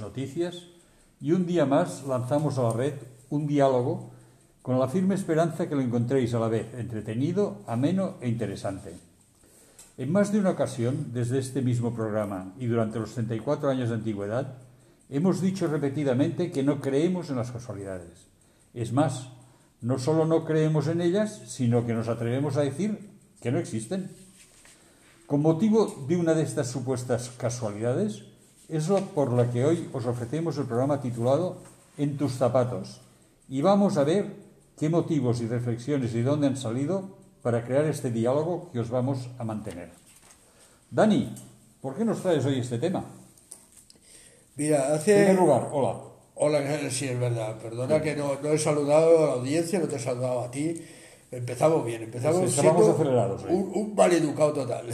Noticias, y un día más lanzamos a la red un diálogo con la firme esperanza que lo encontréis a la vez entretenido, ameno e interesante. En más de una ocasión, desde este mismo programa y durante los 34 años de antigüedad, hemos dicho repetidamente que no creemos en las casualidades. Es más, no solo no creemos en ellas, sino que nos atrevemos a decir que no existen. Con motivo de una de estas supuestas casualidades, es lo por la que hoy os ofrecemos el programa titulado En tus zapatos. Y vamos a ver qué motivos y reflexiones y dónde han salido para crear este diálogo que os vamos a mantener. Dani, ¿por qué nos traes hoy este tema? Mira, hace... En primer lugar, hola. Hola, sí, es verdad. Perdona que no, no, he saludado a la audiencia, no te he saludado a ti. Empezamos bien, empezamos sí, siendo acelerados, ¿eh? un, un maleducado total.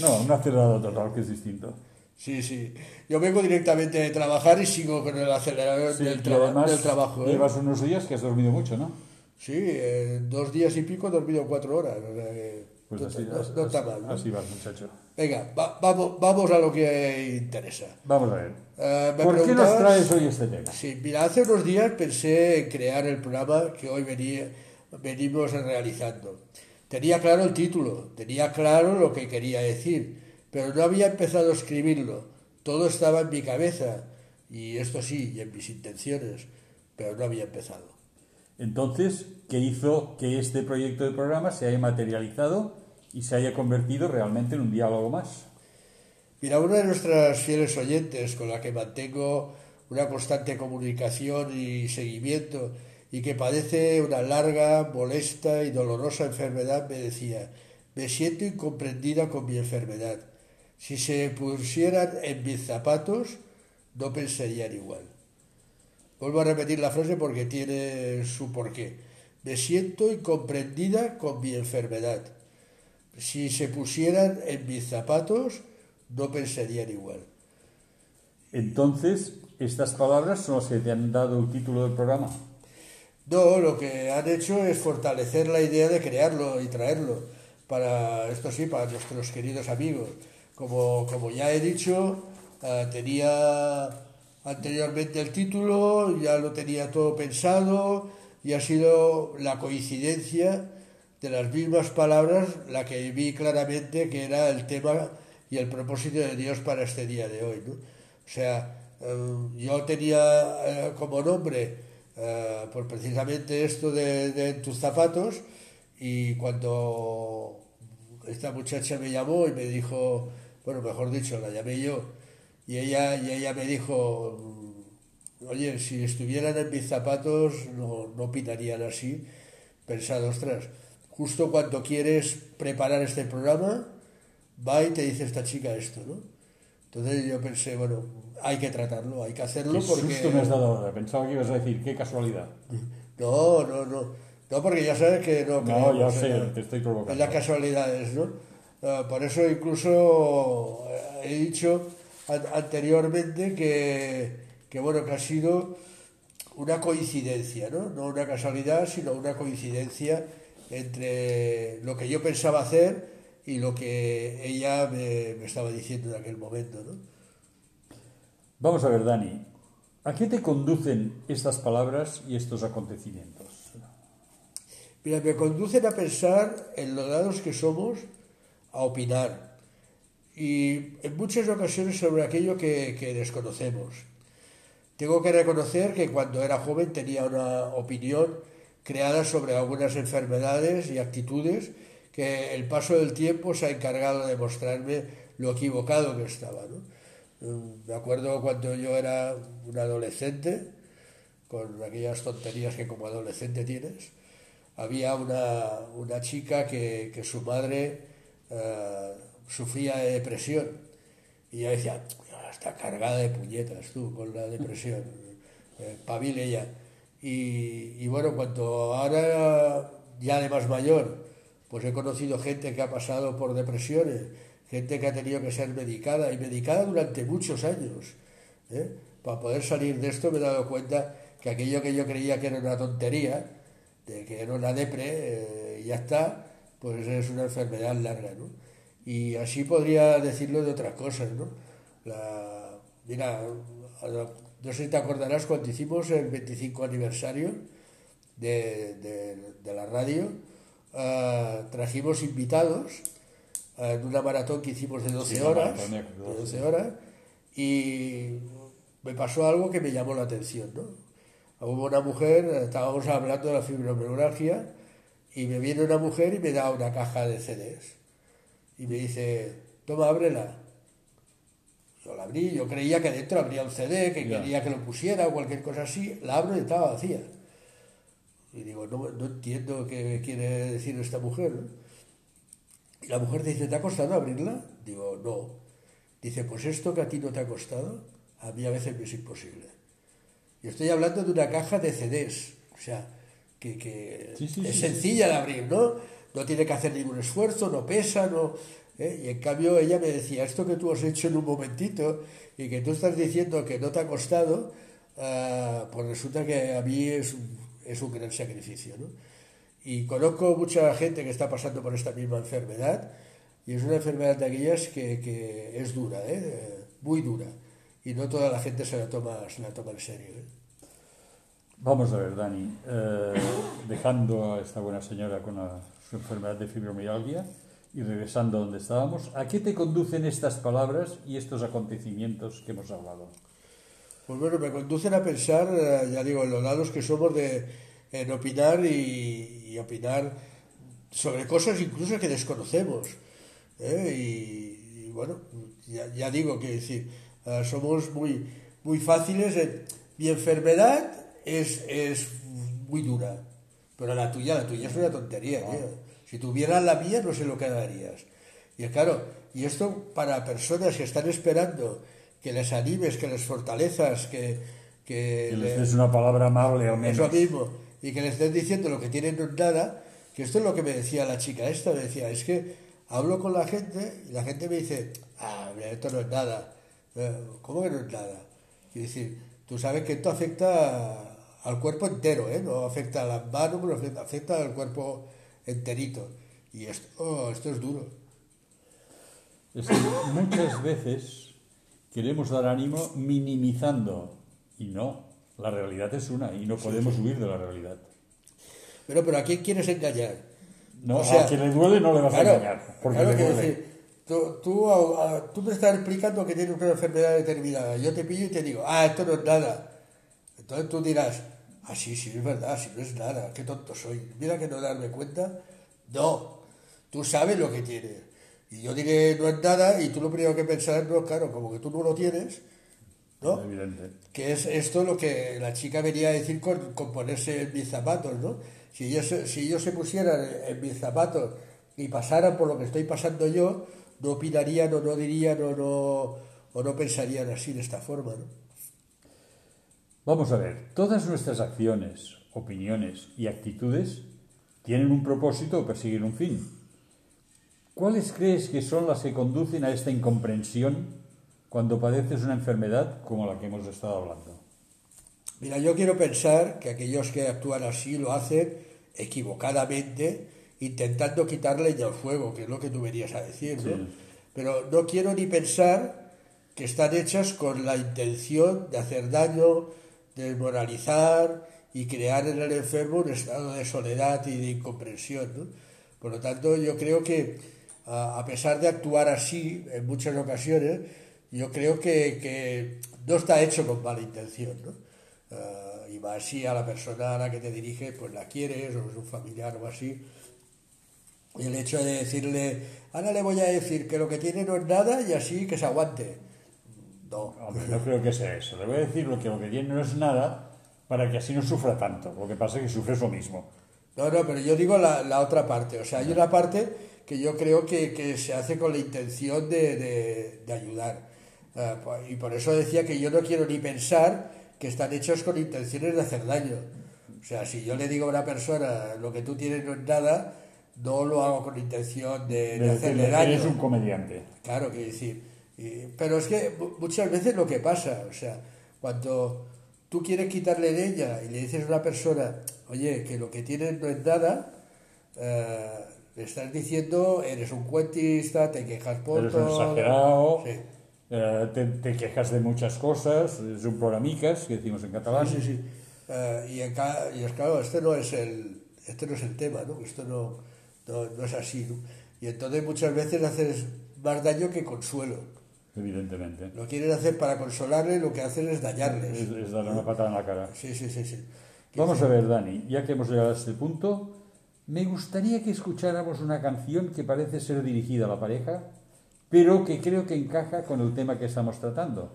No, un acelerado total, que es distinto. Sí, sí. Yo vengo directamente de trabajar y sigo con el acelerador Sí, del, traba- además del trabajo. ¿eh? Llevas unos días que has dormido mucho, ¿no? Sí, en dos días y pico he dormido cuatro horas. o sea que Pues no, así, no- no está mal. ¿no? así vas, muchacho. Venga, va- vamos, vamos a lo que interesa. Vamos a ver. Eh, me ¿Por qué nos traes hoy este tema? Sí, mira, hace unos días pensé en crear el programa que hoy venía, venimos realizando. Tenía claro el título, tenía claro lo que quería decir, pero no había empezado a escribirlo. Todo estaba en mi cabeza, y esto sí, y en mis intenciones, pero no había empezado. Entonces, ¿qué hizo que este proyecto de programa se haya materializado y se haya convertido realmente en un diálogo más? Mira, una de nuestras fieles oyentes con la que mantengo una constante comunicación y seguimiento y que padece una larga, molesta y dolorosa enfermedad me decía, me siento incomprendida con mi enfermedad. Si se pusieran en mis zapatos, no pensarían igual. Vuelvo a repetir la frase porque tiene su porqué. Me siento incomprendida con mi enfermedad. Si se pusieran en mis zapatos, no pensarían igual. Entonces, estas palabras son las que te han dado el título del programa. No, lo que han hecho es fortalecer la idea de crearlo y traerlo para, esto sí, para nuestros queridos amigos. Como, como ya he dicho, eh, tenía anteriormente el título, ya lo tenía todo pensado y ha sido la coincidencia de las mismas palabras la que vi claramente que era el tema y el propósito de Dios para este día de hoy. ¿no? O sea, eh, yo tenía eh, como nombre eh, por precisamente esto de, de tus zapatos y cuando esta muchacha me llamó y me dijo, bueno, mejor dicho, la llamé yo, y ella, y ella me dijo, oye, si estuvieran en mis zapatos no, no opinarían así, pensado, ostras, justo cuando quieres preparar este programa, va y te dice esta chica esto, ¿no? Entonces yo pensé, bueno, hay que tratarlo, hay que hacerlo Qué porque... susto me has dado ahora. Pensaba que ibas a decir, qué casualidad. No, no, no. No, porque ya sabes que no No, ya sé, te estoy en provocando. las casualidades, ¿no? Ah, por eso incluso eh, he dicho an- anteriormente que, que, bueno, que ha sido una coincidencia, ¿no? No una casualidad, sino una coincidencia entre lo que yo pensaba hacer y lo que ella me, me estaba diciendo en aquel momento, ¿no? Vamos a ver, Dani. ¿A qué te conducen estas palabras y estos acontecimientos? Mira, me conducen a pensar en lo dados que somos a opinar y en muchas ocasiones sobre aquello que, que desconocemos. Tengo que reconocer que cuando era joven tenía una opinión creada sobre algunas enfermedades y actitudes que el paso del tiempo se ha encargado de mostrarme lo equivocado que estaba. ¿no? Mm, Me acuerdo cuando yo era un adolescente, con aquellas tonterías que como adolescente tienes, había una, una chica que, que su madre eh, sufría de depresión y ella decía, "Ah, está cargada de puñetas tú con la depresión, eh, pavile ella. Y, y bueno, cuando ahora ya de más mayor, pues he conocido gente que ha pasado por depresiones, gente que ha tenido que ser medicada y medicada durante muchos años. ¿eh? Para poder salir de esto me he dado cuenta que aquello que yo creía que era una tontería, de que era una depre eh, ya está, pues es una enfermedad larga, ¿no? Y así podría decirlo de otras cosas, ¿no? La, mira, no sé si te acordarás cuando hicimos el 25 aniversario de, de, de la radio, uh, trajimos invitados uh, en una maratón que hicimos de 12 Sí, horas, de 12 horas, y me pasó algo que me llamó la atención, ¿no? Hubo una mujer, estábamos hablando de la fibromialgia, y me viene una mujer y me da una caja de CDs. Y me dice, toma, ábrela. Yo la abrí, yo creía que dentro habría un CD, que quería que lo pusiera o cualquier cosa así. La abro y estaba vacía. Y digo, no, no entiendo qué quiere decir esta mujer. ¿no? Y la mujer dice, ¿te ha costado abrirla? Digo, no. Dice, pues esto que a ti no te ha costado, a mí a veces me es imposible. Y estoy hablando de una caja de CDs. O sea, que, que Sí, sí, es sencilla de abrir, ¿no? No tiene que hacer ningún esfuerzo, no pesa, no... ¿eh? Y en cambio ella me decía, esto que tú has hecho en un momentito y que tú estás diciendo que no te ha costado, ah, pues resulta que a mí es un, es un gran sacrificio, ¿no? Y conozco mucha gente que está pasando por esta misma enfermedad y es una enfermedad de aquellas que, que es dura, ¿eh? muy dura. Y no toda la gente se la toma, se la toma en serio. ¿eh? Vamos a ver, Dani, eh, dejando a esta buena señora con la- su enfermedad de fibromialgia y regresando a donde estábamos, ¿a qué te conducen estas palabras y estos acontecimientos que hemos hablado? Pues bueno, me conducen a pensar, eh, ya digo, en los lados que somos de en opinar y, opinar sobre cosas incluso que desconocemos. ¿eh? Y, y bueno, ya, ya digo que decir, eh, somos muy, muy fáciles. en- mi enfermedad es, es muy dura, pero la tuya, la tuya es una tontería. tío. Si tuvieras la mía, no sé lo que harías. Y es claro, y esto para personas que están esperando que les animes, que les fortalezas, que, que Que le- les des una palabra amable eso menos. mismo, y que le estés diciendo lo que tienen no es nada, que esto es lo que me decía la chica esta, me decía, es que hablo con la gente y la gente me dice, ah, mira, esto no es nada. Eh, ¿Cómo que no es nada? Y decir, tú sabes que esto afecta al cuerpo entero, ¿eh? no afecta a las manos, pero afecta, afecta al cuerpo enterito. Y esto, oh, esto es duro. Es que muchas veces queremos dar ánimo minimizando y no, la realidad es una y no podemos huir de la realidad. Pero, pero ¿a quién quieres engañar? No, O sea, a quien le duele no le vas a engañar, porque claro le duele. decir, tú, tú, a- a- tú me estás explicando que tienes una enfermedad determinada. Yo te pillo y te digo, ah, esto no es nada. Entonces tú dirás, ah, sí, sí, es verdad, sí, no es nada, qué tonto soy. Mira que no darme cuenta. No, tú sabes lo que tienes. Y yo diré, no es nada, y tú lo primero que pensarás, no, claro, como que tú no lo tienes, ¿no? Evidente. que es esto lo que la chica venía a decir con, con ponerse en mis zapatos, ¿no? Si ellos, se- si ellos se pusieran en mis zapatos y pasaran por lo que estoy pasando yo, no opinarían o no dirían o no, o no pensarían así de esta forma, ¿no? Vamos a ver, todas nuestras acciones, opiniones y actitudes tienen un propósito o persiguen un fin. ¿Cuáles crees que son las que conducen a esta incomprensión cuando padeces una enfermedad como la que hemos estado hablando? Mira, yo quiero pensar que aquellos que actúan así lo hacen equivocadamente, intentando quitarle ya el fuego, que es lo que tú venías a decir, ¿no? Sí. Pero no quiero ni pensar que están hechas con la intención de hacer daño, desmoralizar y crear en el enfermo un estado de soledad y de incomprensión, ¿no? Por lo tanto, yo creo que a pesar de actuar así en muchas ocasiones, yo creo que, que no está hecho con mala intención, ¿no? Ah, y más si a la persona a la que te dirige, pues la quieres o es un familiar o así. Y el hecho de decirle, ahora le voy a decir que lo que tiene no es nada y así que se aguante. No. Hombre, no creo que sea eso. Le voy a decir lo que lo que tiene no es nada para que así no sufra tanto. Lo que pasa es que sufre eso mismo. No, no, pero yo digo la, la otra parte. O sea, hay una parte que yo creo que, que se hace con la intención de, de- de ayudar. Ah, pues, y por eso decía que yo no quiero ni pensar que están hechos con intenciones de hacer daño. O sea, si yo le digo a una persona lo que tú tienes no es nada, no lo hago con intención de, de De hacerle daño. eres un comediante. Claro, que decir. Y- pero es que mu- muchas veces lo que pasa, o sea, cuando tú quieres quitarle de ella y le dices a una persona, oye, que lo que tienes no es nada, eh, le estás diciendo, eres un cuentista, te quejas por Eres todo. exagerado. Sí. eh, te, te quejas de muchas cosas, es un programicas, que decimos en catalán. Sí, sí. Eh, y, es claro, este no es el, este no es el tema, ¿no? Esto no, no, no es así, ¿no? Y entonces muchas veces haces más daño que consuelo. Evidentemente. Lo quieren hacer para consolarle, lo que hacen es dañarles. Es, es darle una patada en la cara. Sí, sí, sí, sí. Vamos a ver, Dani, ya que hemos llegado a este punto, me gustaría que escucháramos una canción que parece ser dirigida a la pareja, pero que creo que encaja con el tema que estamos tratando.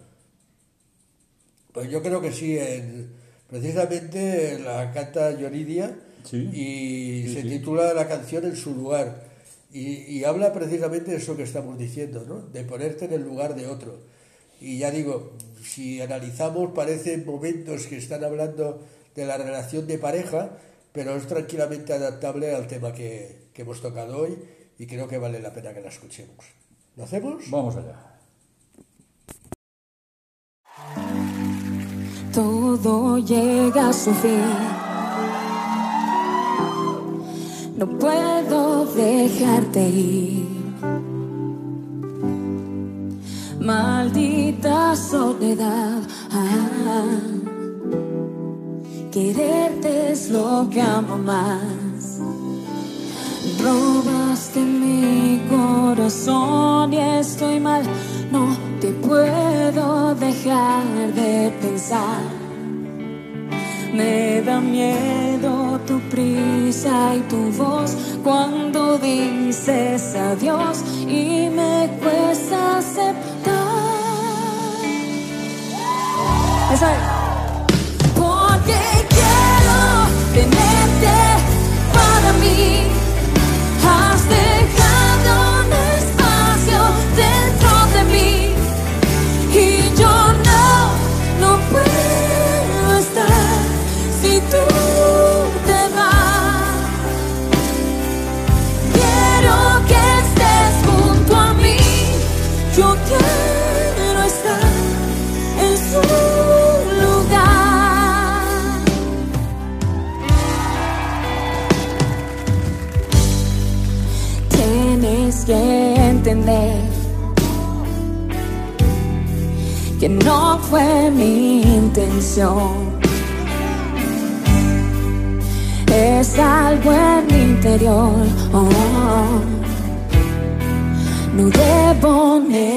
Pues yo creo que sí. en- precisamente la canta Yoridia Sí. y Sí, se sí. titula la canción En su lugar. Y, y habla precisamente de eso que estamos diciendo, ¿no? De ponerte en el lugar de otro. Y ya digo, si analizamos, parecen momentos que están hablando de la relación de pareja, pero es tranquilamente adaptable al tema que, que hemos tocado hoy y creo que vale la pena que la escuchemos. ¿Lo hacemos? Vamos allá. todo llega a su fin. No puedo dejarte ir. Maldita soledad. Ah, quererte es lo que amo más. Robaste mi corazón y estoy mal. No te puedo dejar de pensar. Me da miedo tu prisa y tu voz cuando dices adiós y me cuesta aceptar. Eso es. Porque quiero tenerte para mí.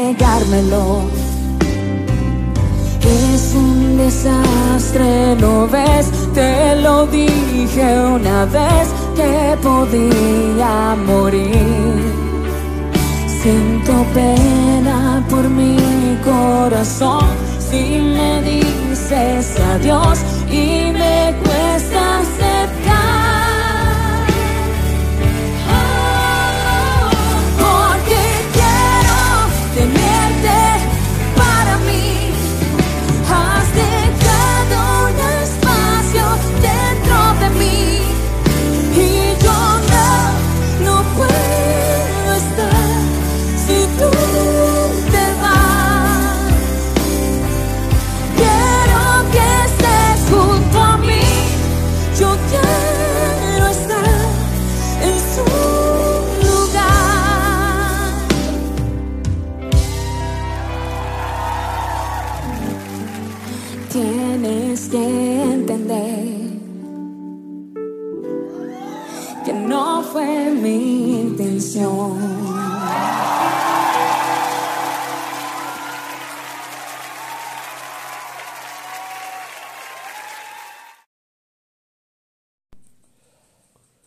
Negármelo. Es un desastre, ¿lo ves? Te lo dije una vez que podía morir. Siento pena por mi corazón si me dices adiós y me cuesta aceptar.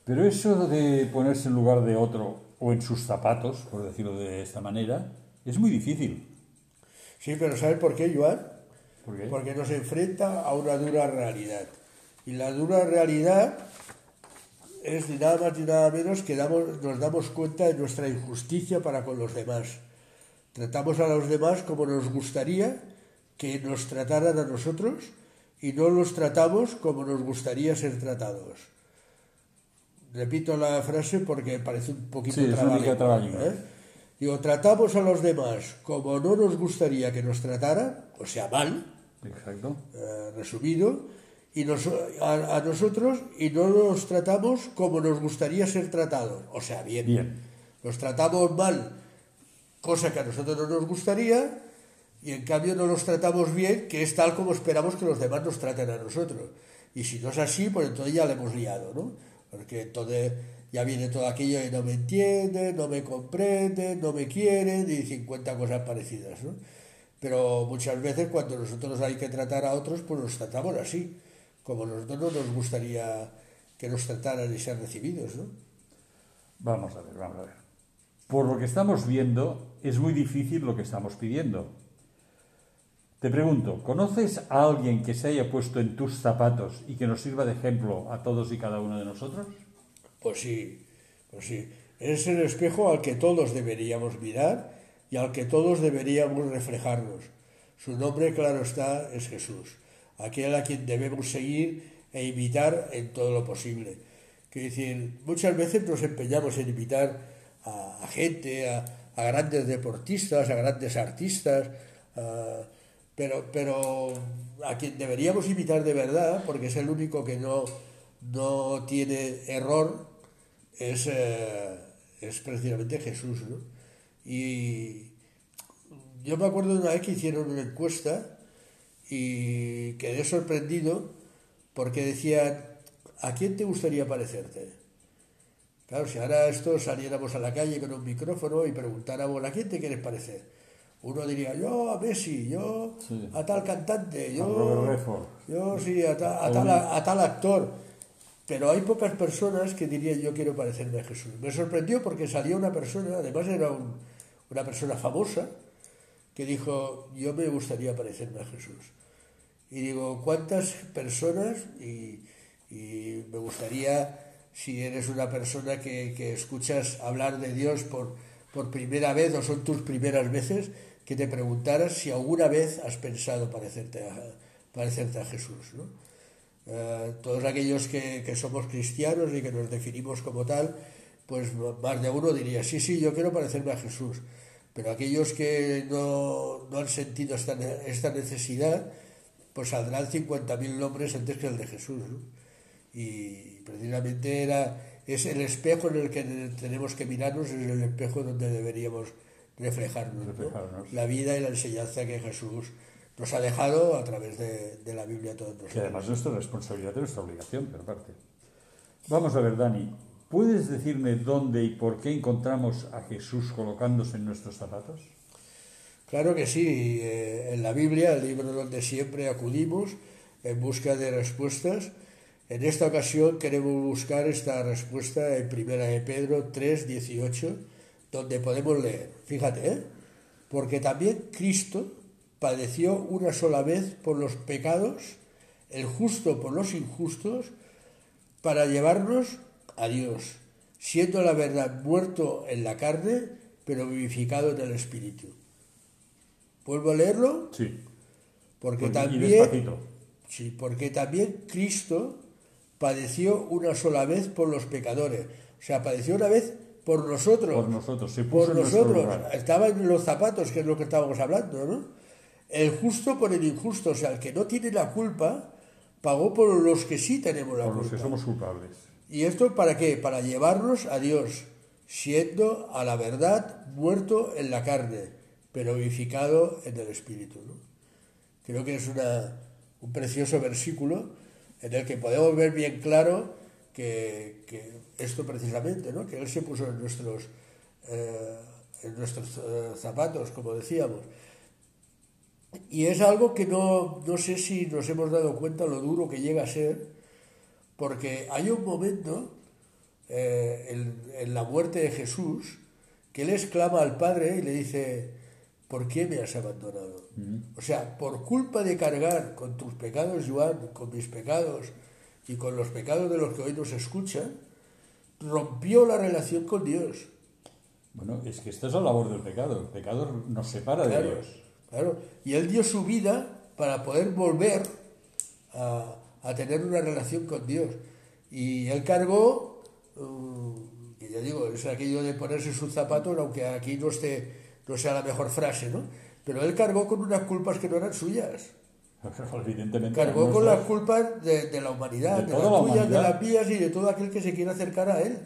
Pero eso de ponerse en lugar de otro o en sus zapatos, por decirlo de esta manera, es muy difícil. Sí, pero ¿sabes por qué, Joan? ¿Por qué? Porque nos enfrenta a una dura realidad. Y la dura realidad es ni nada más ni nada menos que damos, nos damos cuenta de nuestra injusticia para con los demás. Tratamos a los demás como nos gustaría que nos trataran a nosotros y no los tratamos como nos gustaría ser tratados. Repito la frase porque parece un poquito Sí. ¿eh? Digo, tratamos a los demás como no nos gustaría que nos trataran, o sea, mal, Exacto. eh, resumido, y nos- a, a nosotros y no nos tratamos como nos gustaría ser tratados, o sea, bien. Bien. Nos tratamos mal, cosa que a nosotros no nos gustaría, y en cambio no los tratamos bien, que es tal como esperamos que los demás nos traten a nosotros. Y si no es así, pues entonces ya le hemos liado, ¿no? Porque entonces ya viene todo aquello de no me entienden, no me comprenden, no me quieren y 50 cosas parecidas, ¿no? Pero muchas veces cuando nosotros hay que tratar a otros, pues nos tratamos así, como nosotros no nos gustaría que nos trataran y ser recibidos, ¿no? Vamos a ver, vamos a ver. Por lo que estamos viendo, es muy difícil lo que estamos pidiendo. Te pregunto, ¿conoces a alguien que se haya puesto en tus zapatos y que nos sirva de ejemplo a todos y cada uno de nosotros? Pues sí, pues sí. Es el espejo al que todos deberíamos mirar y al que todos deberíamos reflejarnos. Su nombre, claro está, es Jesús, aquel a quien debemos seguir e imitar en todo lo posible. Quiero decir, muchas veces nos empeñamos en imitar a, gente, a, grandes deportistas, a grandes artistas, pero, pero a quien deberíamos imitar de verdad, porque es el único que no, no tiene error, es, eh, es precisamente Jesús. ¿no? Y yo me acuerdo de una vez que hicieron una encuesta y quedé sorprendido porque decían, ¿a quién te gustaría parecerte? Claro, si ahora esto saliéramos a la calle con un micrófono y preguntáramos, ¿a quién te quieres parecer? Uno diría, yo a Messi, yo sí. a tal cantante, yo, yo sí, a, ta, a, tal, a, tal, actor. Pero hay pocas personas que dirían, yo quiero parecerme a Jesús. Me sorprendió porque salió una persona, además era un, una persona famosa, que dijo, yo me gustaría parecerme a Jesús. Y digo, ¿cuántas personas? Y, y me gustaría, si eres una persona que, que escuchas hablar de Dios por, por primera vez o son tus primeras veces, que te preguntaras si alguna vez has pensado parecerte a, parecerte a Jesús. ¿no? Eh, todos aquellos que, que, somos cristianos y que nos definimos como tal, pues más de uno diría, sí, sí, yo quiero parecerme a Jesús. Pero aquellos que no, no han sentido esta, esta necesidad, pues saldrán 50.000 nombres antes que el de Jesús. ¿no? Y precisamente era, es el espejo en el que tenemos que mirarnos, es el espejo donde deberíamos reflejarnos, reflejarnos. ¿no? la vida y la enseñanza que Jesús nos ha dejado a través de, de la Biblia todos nosotros. Que además es nuestra responsabilidad y nuestra obligación, pero aparte. Vamos a ver, Dani, ¿puedes decirme dónde y por qué encontramos a Jesús colocándose en nuestros zapatos? Claro que sí, eh, en la Biblia, el libro donde siempre acudimos en busca de respuestas, en esta ocasión queremos buscar esta respuesta en 1 de Pedro 3, 18, donde podemos leer, fíjate, ¿eh? porque también Cristo padeció una sola vez por los pecados, el justo por los injustos, para llevarnos a Dios, siendo la verdad muerto en la carne, pero vivificado en el Espíritu. ¿Vuelvo a leerlo? Sí. Porque pues, también, sí, porque también Cristo padeció una sola vez por los pecadores. O sea, padeció una vez por nosotros. Por nosotros, se puso por nosotros. Estaba en los zapatos, que es lo que estábamos hablando, ¿no? El justo por el injusto, o sea, el que no tiene la culpa, pagó por los que sí tenemos la por culpa. los que somos culpables. ¿Y esto para qué? Para llevarnos a Dios, siendo a la verdad muerto en la carne, pero vivificado en el Espíritu. ¿no? Creo que es una, un precioso versículo en el que podemos ver bien claro que, que esto precisamente, ¿no? que Él se puso en nuestros, eh, en nuestros eh, zapatos, como decíamos. Y es algo que no, no sé si nos hemos dado cuenta lo duro que llega a ser, porque hay un momento eh, en, en, la muerte de Jesús que Él exclama al Padre y le dice, ¿por qué me has abandonado? Uh -huh. O sea, por culpa de cargar con tus pecados, Joan, con mis pecados y con los pecados de los que hoy nos escuchan, rompió la relación con Dios. Bueno, es que esta es la labor del pecado. El pecado nos separa claro, de Dios. Claro, y Él dio su vida para poder volver a, a tener una relación con Dios. Y Él cargó, uh, que ya digo, es aquello de ponerse sus zapatos, aunque aquí no esté no sea la mejor frase, ¿no? Pero él cargó con unas culpas que no eran suyas. Evidentemente. Cargó no con las culpas de, de, la humanidad, de, de las tuyas, humanidad. de las mías y de todo aquel que se quiera acercar a él.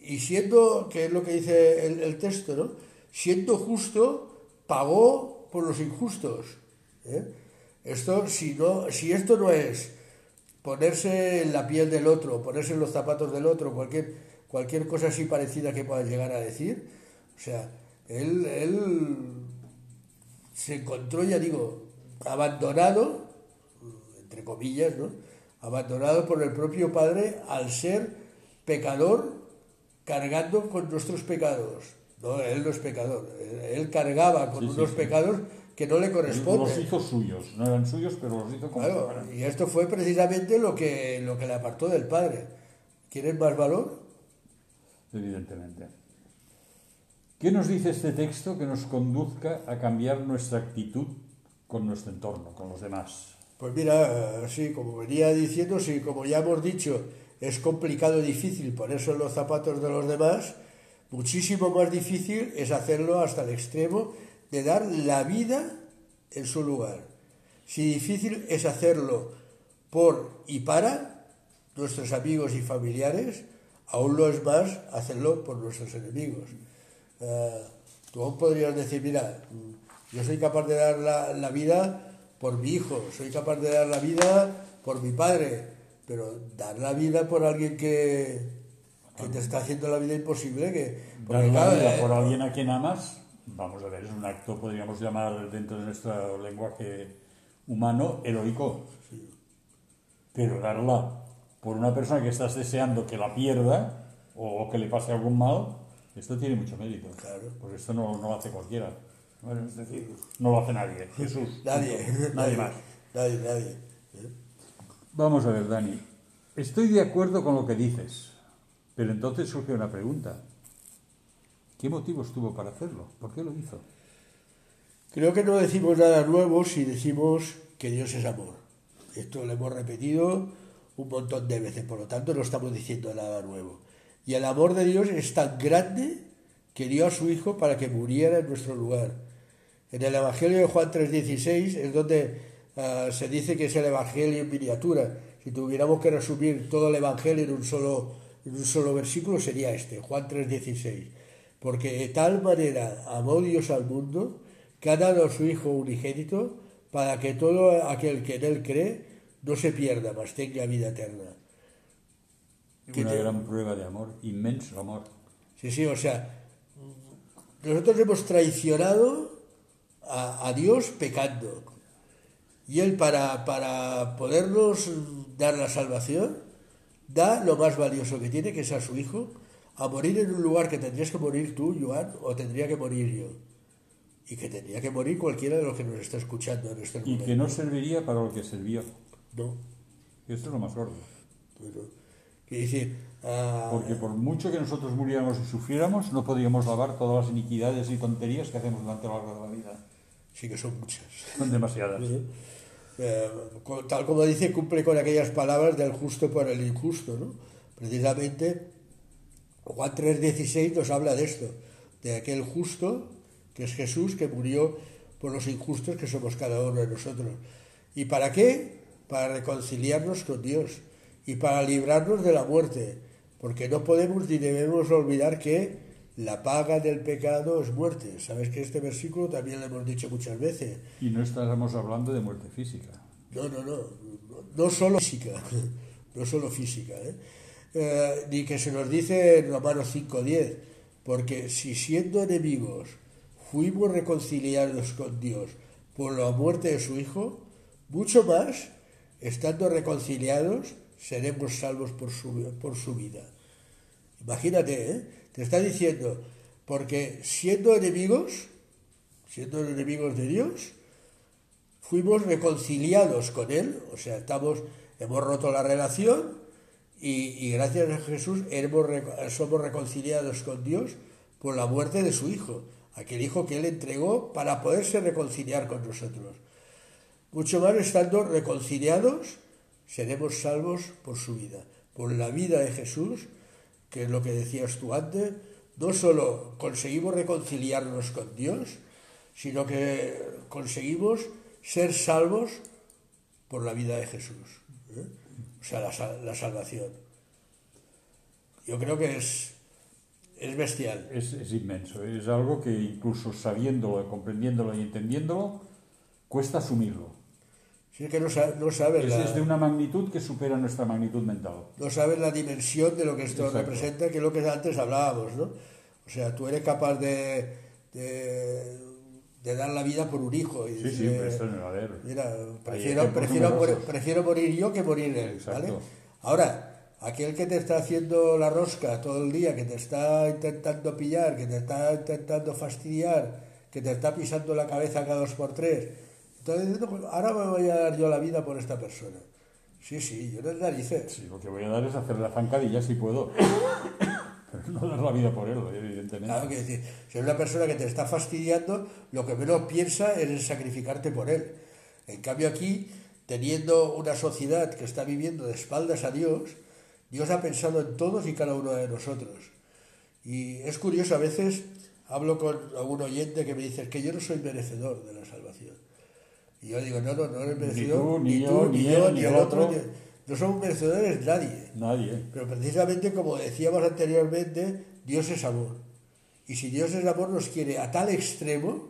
Y siendo, que es lo que dice el, el texto, ¿no? Siendo justo, pagó por los injustos. ¿eh? Esto, si, no, si esto no es ponerse en la piel del otro, ponerse en los zapatos del otro, cualquier, cualquier cosa así parecida que pueda llegar a decir, o sea, él, él se encontró, ya digo, abandonado, entre comillas, ¿no? abandonado por el propio Padre al ser pecador cargando con nuestros pecados. No, él no es pecador, él, cargaba con unos pecados que no le corresponden. Los hizo suyos, no eran suyos, pero los hizo como claro, Y esto fue precisamente lo que, lo que le apartó del Padre. ¿Quieren más valor? Evidentemente. ¿Qué nos dice este texto que nos conduzca a cambiar nuestra actitud con nuestro entorno, con los demás? Pues mira, sí, como venía diciendo, sí, como ya hemos dicho, es complicado y difícil ponerse en los zapatos de los demás, muchísimo más difícil es hacerlo hasta el extremo de dar la vida en su lugar. Si difícil es hacerlo por y para nuestros amigos y familiares, aún lo es más hacerlo por nuestros enemigos. Eh, tú aún podrías decir, mira, yo soy capaz de dar la, la vida por mi hijo, soy capaz de dar la vida por mi padre, pero dar la vida por alguien que, que te está haciendo la vida imposible, que... Dar la vida eh, por alguien a quien amas, vamos a ver, es un acto, podríamos llamar dentro de nuestro lenguaje humano, heroico. Pero darla por una persona que estás deseando que la pierda o que le pase algún mal, esto tiene mucho mérito. Claro. Pues esto no, no lo hace cualquiera. Bueno, es decir, no lo hace nadie. Jesús. nadie. Nadie más. Nadie, nadie. Vamos a ver, Dani. Estoy de acuerdo con lo que dices, pero entonces surge una pregunta. ¿Qué motivos tuvo para hacerlo? ¿Por qué lo hizo? Creo que no decimos nada nuevo si decimos que Dios es amor. Esto lo hemos repetido un montón de veces, por lo tanto no estamos diciendo nada nuevo. Y el amor de Dios es tan grande que dio a su Hijo para que muriera en nuestro lugar. En el Evangelio de Juan 3:16 es donde Ah, se dice que es el Evangelio en miniatura. Si tuviéramos que resumir todo el Evangelio en un solo, un solo versículo, sería este, Juan 3:16. Porque de tal manera amó Dios al mundo que ha dado a su Hijo unigénito para que todo aquel que en él cree no se pierda, mas tenga vida eterna. Una gran prueba de amor, inmenso amor. Sí, sí, o sea, nosotros hemos traicionado a, a Dios pecando. Y Él para, para podernos dar la salvación, da lo más valioso que tiene, que es a su Hijo, a morir en un lugar que tendrías que morir tú, Joan, o tendría que morir yo. Y que tendría que morir cualquiera de los que nos está escuchando en este momento. Y que no serviría para lo que sirvió. No. Esto es lo más gordo. Ah, Porque por mucho que nosotros muriéramos y sufriéramos, no podríamos lavar todas las iniquidades y tonterías que hacemos durante la largo de la vida. Sí que son muchas. Son demasiadas. Eh, tal como dice, cumple con aquellas palabras del justo por el injusto. ¿no? Precisamente Juan 3:16 nos habla de esto, de aquel justo que es Jesús, que murió por los injustos que somos cada uno de nosotros. ¿Y para qué? Para reconciliarnos con Dios y para librarnos de la muerte, porque no podemos ni debemos olvidar que la paga del pecado es muerte. Sabes que este versículo también lo hemos dicho muchas veces. Y no estamos hablando de muerte física. No, no, no. No solo física. No solo física. ¿eh? Eh, ni que se nos dice en Romanos 5.10. Porque si siendo enemigos fuimos reconciliados con Dios por la muerte de su Hijo, mucho más, estando reconciliados, seremos salvos por su, por su vida. Imagínate, ¿eh? Te está diciendo, porque siendo enemigos, siendo enemigos de Dios, fuimos reconciliados con Él, o sea, estamos, hemos roto la relación y, gracias a Jesús hemos, somos reconciliados con Dios por la muerte de su Hijo, aquel Hijo que Él entregó para poderse reconciliar con nosotros. Mucho más estando reconciliados, seremos salvos por su vida, por la vida de Jesús que es lo que decías tú antes, no solo conseguimos reconciliarnos con Dios, sino que conseguimos ser salvos por la vida de Jesús. ¿eh? O sea, la, salvación. Yo creo que es, es bestial. Es, es inmenso. Es algo que incluso sabiéndolo, comprendiéndolo y entendiéndolo, cuesta asumirlo. Si es que no, no sabes Es, la, es de una magnitud que supera nuestra magnitud mental. no sabes la dimensión de lo que esto Exacto. representa, que es lo que antes hablábamos, ¿no? O sea, tú eres capaz de, de, de dar la vida por un hijo. Y Sí, sí, pero esto no, a ver. Mira, prefiero, prefiero, morir, prefiero morir yo que morir él, ¿vale? Ahora, aquel que te está haciendo la rosca todo el día, que te está intentando pillar, que te está intentando fastidiar, que te está pisando la cabeza cada dos por tres, pues ahora me voy a dar yo la vida por esta persona. Sí, sí, yo no es narices. Sí, lo que voy a dar es hacer la zancadilla si puedo. Pero no dar la vida por él, evidentemente. Claro, que decir, si es una persona que te está fastidiando, lo que menos piensa es en sacrificarte por él. En cambio aquí, teniendo una sociedad que está viviendo de espaldas a Dios, Dios ha pensado en todos y cada uno de nosotros. Y es curioso, a veces hablo con algún oyente que me dice "Es que yo no soy merecedor de la salvación. Y yo digo, no, no, no eres merecedor, tú, ni tú, ni yo, ni el otro. No somos merecedores nadie. Nadie. Pero precisamente como decíamos anteriormente, Dios es amor. Y si Dios es amor nos quiere a tal extremo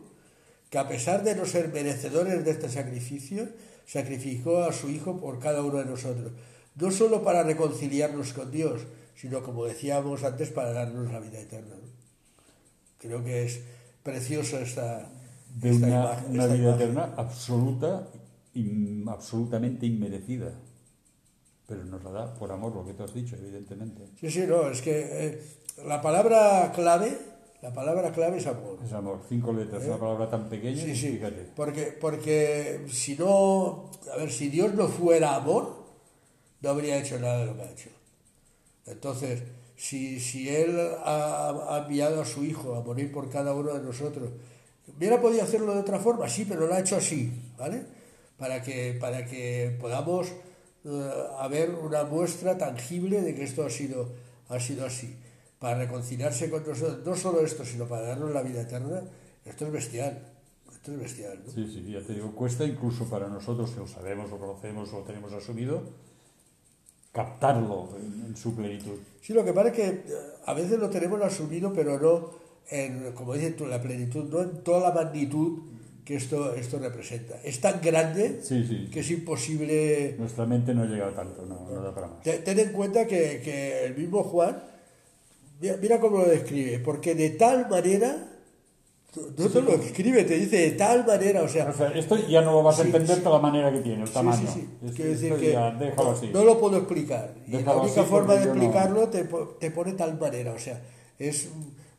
que a pesar de no ser merecedores de este sacrificio, sacrificó a su Hijo por cada uno de nosotros. No solo para reconciliarnos con Dios, sino como decíamos antes, para darnos la vida eterna. Creo que es preciosa esta, De esta una, imagen, una vida imagen. eterna absoluta, in- absolutamente inmerecida. Pero nos la da por amor, lo que tú has dicho, evidentemente. Sí, sí, no, es que eh, la palabra clave, la palabra clave es amor. Es amor, cinco letras, una palabra tan pequeña, Sí, sí, fíjate. porque, porque si no, a ver, si Dios no fuera amor, no habría hecho nada de lo que ha hecho. Entonces, si, si Él ha, ha enviado a su Hijo a morir por cada uno de nosotros, hubiera podido hacerlo de otra forma, sí, pero lo ha hecho así, ¿vale? Para que, para que podamos eh, haber una muestra tangible de que esto ha sido, ha sido así. Para reconciliarse con nosotros, no solo esto, sino para darnos la vida eterna, esto es bestial. Esto es bestial, ¿no? Sí, sí, ya te digo, cuesta incluso para nosotros, que lo sabemos, lo conocemos, lo tenemos asumido, captarlo en, en su plenitud. Sí, lo que pasa es que eh, a veces lo tenemos asumido, pero no, en, como dices tú, la plenitud, no en toda la magnitud que esto, esto representa. Es tan grande Sí, sí. que es imposible... Nuestra mente no llega tanto, no, no da para más. Te- Ten en cuenta que, que el mismo Juan, mira, mira cómo lo describe, porque de tal manera, no te lo escribe, te dice de tal manera, o sea, O sea, esto ya no lo vas a entender de la manera que tiene, el tamaño. Quiero decir que ya, déjalo así. no lo puedo explicar. Y la única forma de yo no- explicarlo te, te pone tal manera. O sea, es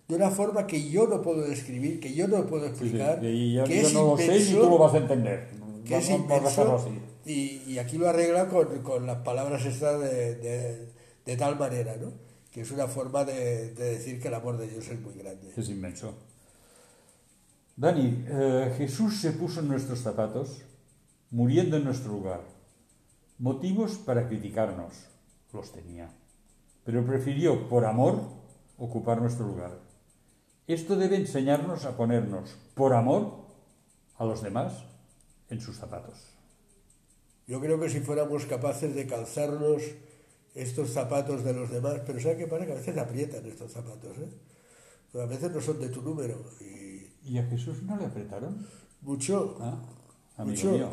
de una forma que yo no puedo describir, que yo no puedo sí, explicar, y que yo es no lo sé inmenso, tú lo vas a entender. que es inmenso, y, y aquí lo arregla con, con las palabras estas de, de- de tal manera, ¿no? Que es una forma de, de decir que el amor de Dios es muy grande. Es inmenso. Dani, eh, Jesús se puso en nuestros zapatos, muriendo en nuestro lugar. Motivos para criticarnos los tenía, pero prefirió, por amor, ocupar nuestro lugar. Esto debe enseñarnos a ponernos, por amor, a los demás en sus zapatos. Yo creo que si fuéramos capaces de calzarnos estos zapatos de los demás, pero ¿sabes qué pasa? Que a veces aprietan estos zapatos, ¿eh? Pero a veces no son de tu número. Y ¿Y a Jesús no le apretaron? mucho, Ah, amigo mucho, mío.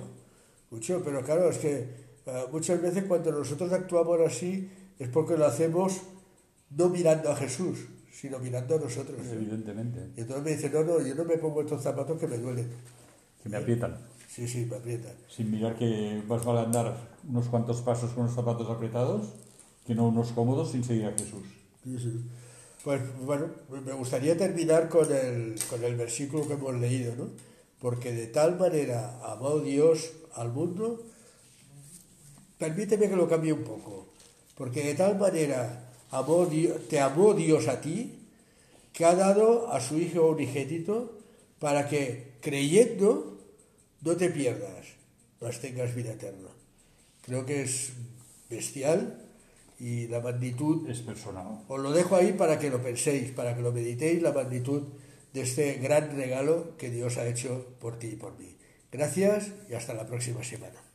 mucho, pero claro, es que eh, muchas veces cuando nosotros actuamos así es porque lo hacemos no mirando a Jesús, sino mirando a nosotros. Evidentemente, Y entonces me dice, no, no, yo no me pongo estos zapatos que me duelen. que me aprietan. Sí, sí, me aprietan. sin mirar que vas a andar unos cuantos pasos con los zapatos apretados, que no unos cómodos sin seguir a Jesús. Sí, sí. Pues bueno, me gustaría terminar con el, con el versículo que hemos leído, ¿no? Porque de tal manera amó Dios al mundo, permíteme que lo cambie un poco, porque de tal manera amó te amó Dios a ti, que ha dado a su Hijo unigénito para que creyendo no te pierdas, mas tengas vida eterna. Creo que es bestial y la magnitud Es personal. os lo dejo ahí para que lo penséis, para que lo meditéis, la magnitud de este gran regalo que Dios ha hecho por ti y por mí. Gracias y hasta la próxima semana.